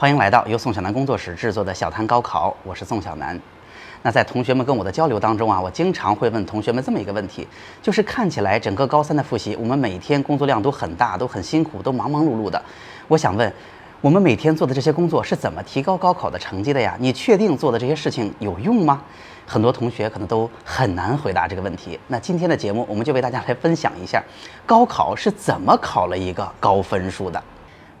欢迎来到由宋小南工作室制作的小谈高考，我是宋小南。那在同学们跟我的交流当中啊，我经常会问同学们这么一个问题，就是看起来整个高三的复习，我们每天工作量都很大，都很辛苦，都忙忙碌碌的。我想问，我们每天做的这些工作是怎么提高高考的成绩的呀？你确定做的这些事情有用吗？很多同学可能都很难回答这个问题。那今天的节目，我们就为大家来分享一下，高考是怎么考了一个高分数的。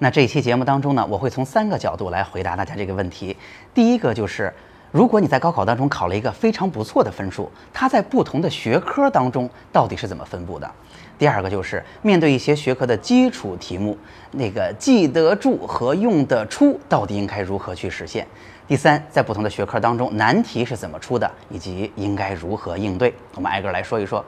那这一期节目当中呢，我会从三个角度来回答大家这个问题。第一个就是，如果你在高考当中考了一个非常不错的分数，它在不同的学科当中到底是怎么分布的？第二个就是，面对一些学科的基础题目，那个记得住和用得出到底应该如何去实现？第三，在不同的学科当中，难题是怎么出的，以及应该如何应对？我们挨个来说一说。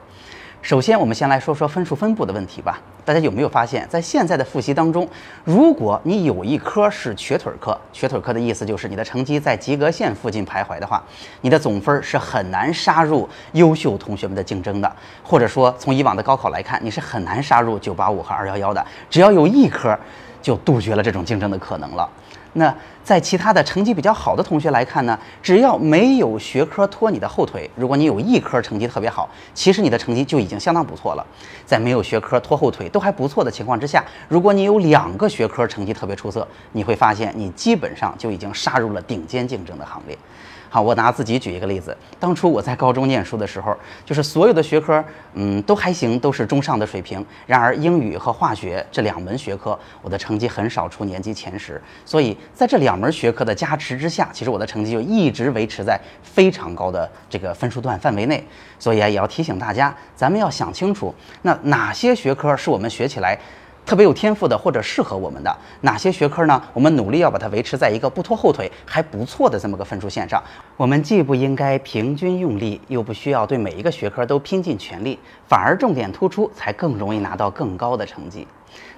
首先，我们先来说说分数分布的问题吧。大家有没有发现，在现在的复习当中，如果你有一科是瘸腿科，瘸腿科的意思就是你的成绩在及格线附近徘徊的话，你的总分是很难杀入优秀同学们的竞争的。或者说，从以往的高考来看，你是很难杀入985和211的。只要有一科，就杜绝了这种竞争的可能了。那在其他的成绩比较好的同学来看呢，只要没有学科拖你的后腿，如果你有一科成绩特别好，其实你的成绩就已经相当不错了。在没有学科拖后腿都还不错的情况之下，如果你有两个学科成绩特别出色，你会发现你基本上就已经杀入了顶尖竞争的行列。好，我拿自己举一个例子。当初我在高中念书的时候，就是所有的学科，嗯，都还行，都是中上的水平。然而英语和化学这两门学科，我的成绩很少出年级前十。所以在这两门学科的加持之下，其实我的成绩就一直维持在非常高的这个分数段范围内。所以啊，也要提醒大家，咱们要想清楚，那哪些学科是我们学起来。特别有天赋的或者适合我们的哪些学科呢？我们努力要把它维持在一个不拖后腿、还不错的这么个分数线上。我们既不应该平均用力，又不需要对每一个学科都拼尽全力，反而重点突出，才更容易拿到更高的成绩。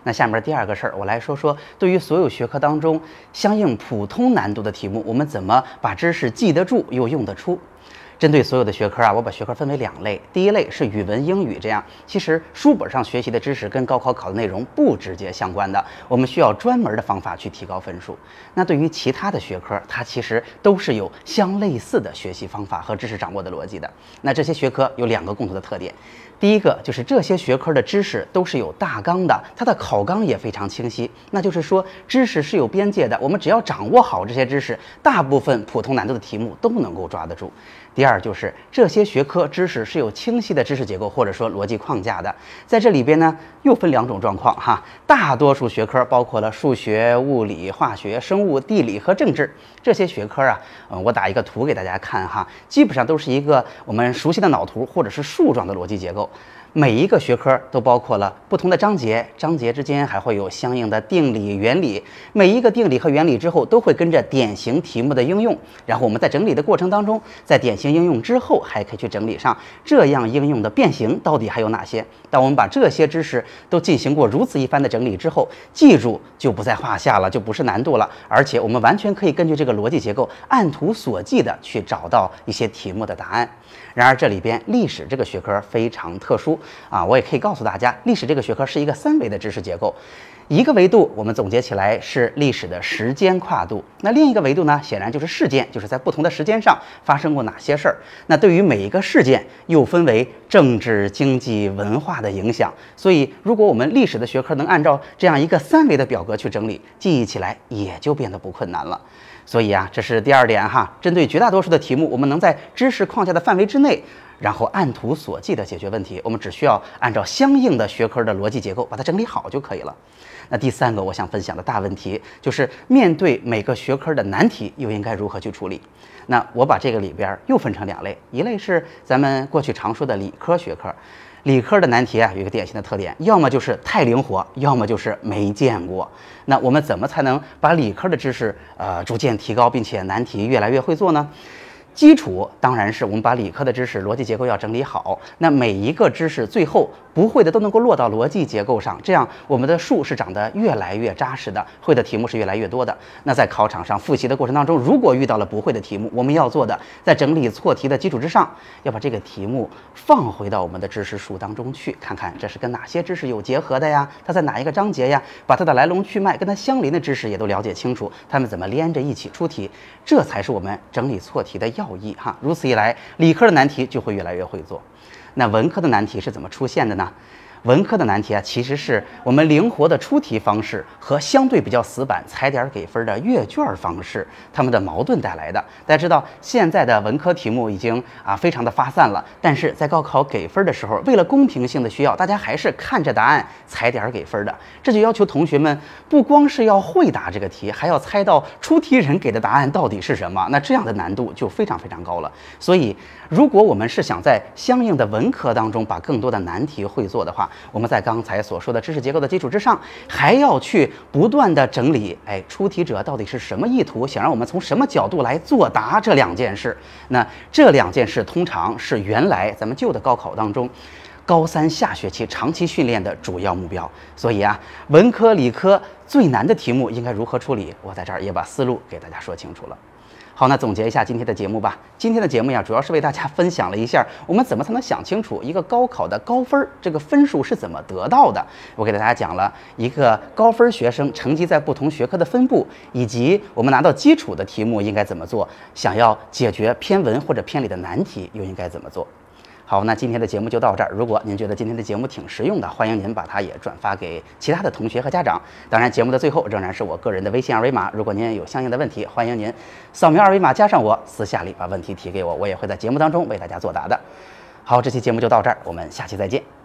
那下面第二个事儿，我来说说对于所有学科当中相应普通难度的题目，我们怎么把知识记得住又用得出。针对所有的学科啊，我把学科分为两类。第一类是语文、英语这样，其实书本上学习的知识跟高考考的内容不直接相关的，我们需要专门的方法去提高分数。那对于其他的学科，它其实都是有相类似的学习方法和知识掌握的逻辑的。那这些学科有两个共同的特点，第一个就是这些学科的知识都是有大纲的，它的考纲也非常清晰。那就是说，知识是有边界的，我们只要掌握好这些知识，大部分普通难度的题目都能够抓得住。第二二就是这些学科知识是有清晰的知识结构或者说逻辑框架的，在这里边呢又分两种状况哈，大多数学科包括了数学、物理、化学、生物、地理和政治这些学科啊，嗯，我打一个图给大家看哈，基本上都是一个我们熟悉的脑图或者是树状的逻辑结构。每一个学科都包括了不同的章节，章节之间还会有相应的定理、原理。每一个定理和原理之后都会跟着典型题目的应用。然后我们在整理的过程当中，在典型应用之后，还可以去整理上这样应用的变形到底还有哪些。当我们把这些知识都进行过如此一番的整理之后，记住就不在话下了，就不是难度了。而且我们完全可以根据这个逻辑结构，按图索骥的去找到一些题目的答案。然而这里边历史这个学科非常特殊啊，我也可以告诉大家，历史这个学科是一个三维的知识结构，一个维度我们总结起来是历史的时间跨度，那另一个维度呢，显然就是事件，就是在不同的时间上发生过哪些事儿。那对于每一个事件又分为政治、经济、文化的影响，所以如果我们历史的学科能按照这样一个三维的表格去整理，记忆起来也就变得不困难了。所以啊，这是第二点哈。针对绝大多数的题目，我们能在知识框架的范围之内，然后按图索骥的解决问题。我们只需要按照相应的学科的逻辑结构把它整理好就可以了。那第三个我想分享的大问题就是，面对每个学科的难题，又应该如何去处理？那我把这个里边又分成两类，一类是咱们过去常说的理科学科。理科的难题啊，有一个典型的特点，要么就是太灵活，要么就是没见过。那我们怎么才能把理科的知识呃逐渐提高，并且难题越来越会做呢？基础当然是我们把理科的知识逻辑结构要整理好，那每一个知识最后不会的都能够落到逻辑结构上，这样我们的树是长得越来越扎实的，会的题目是越来越多的。那在考场上复习的过程当中，如果遇到了不会的题目，我们要做的在整理错题的基础之上，要把这个题目放回到我们的知识树当中去，看看这是跟哪些知识有结合的呀？它在哪一个章节呀？把它的来龙去脉跟它相邻的知识也都了解清楚，它们怎么连着一起出题，这才是我们整理错题的要。要义哈，如此一来，理科的难题就会越来越会做。那文科的难题是怎么出现的呢？文科的难题啊，其实是我们灵活的出题方式和相对比较死板踩点给分的阅卷方式，他们的矛盾带来的。大家知道，现在的文科题目已经啊非常的发散了，但是在高考给分的时候，为了公平性的需要，大家还是看着答案踩点给分的。这就要求同学们不光是要会答这个题，还要猜到出题人给的答案到底是什么。那这样的难度就非常非常高了。所以，如果我们是想在相应的文科当中把更多的难题会做的话，我们在刚才所说的知识结构的基础之上，还要去不断的整理，哎，出题者到底是什么意图，想让我们从什么角度来作答这两件事。那这两件事通常是原来咱们旧的高考当中，高三下学期长期训练的主要目标。所以啊，文科、理科最难的题目应该如何处理，我在这儿也把思路给大家说清楚了。好，那总结一下今天的节目吧。今天的节目呀，主要是为大家分享了一下我们怎么才能想清楚一个高考的高分，这个分数是怎么得到的。我给大家讲了一个高分学生成绩在不同学科的分布，以及我们拿到基础的题目应该怎么做，想要解决偏文或者偏理的难题又应该怎么做。好，那今天的节目就到这儿。如果您觉得今天的节目挺实用的，欢迎您把它也转发给其他的同学和家长。当然，节目的最后仍然是我个人的微信二维码，如果您有相应的问题，欢迎您扫描二维码加上我，私下里把问题提给我，我也会在节目当中为大家作答的。好，这期节目就到这儿，我们下期再见。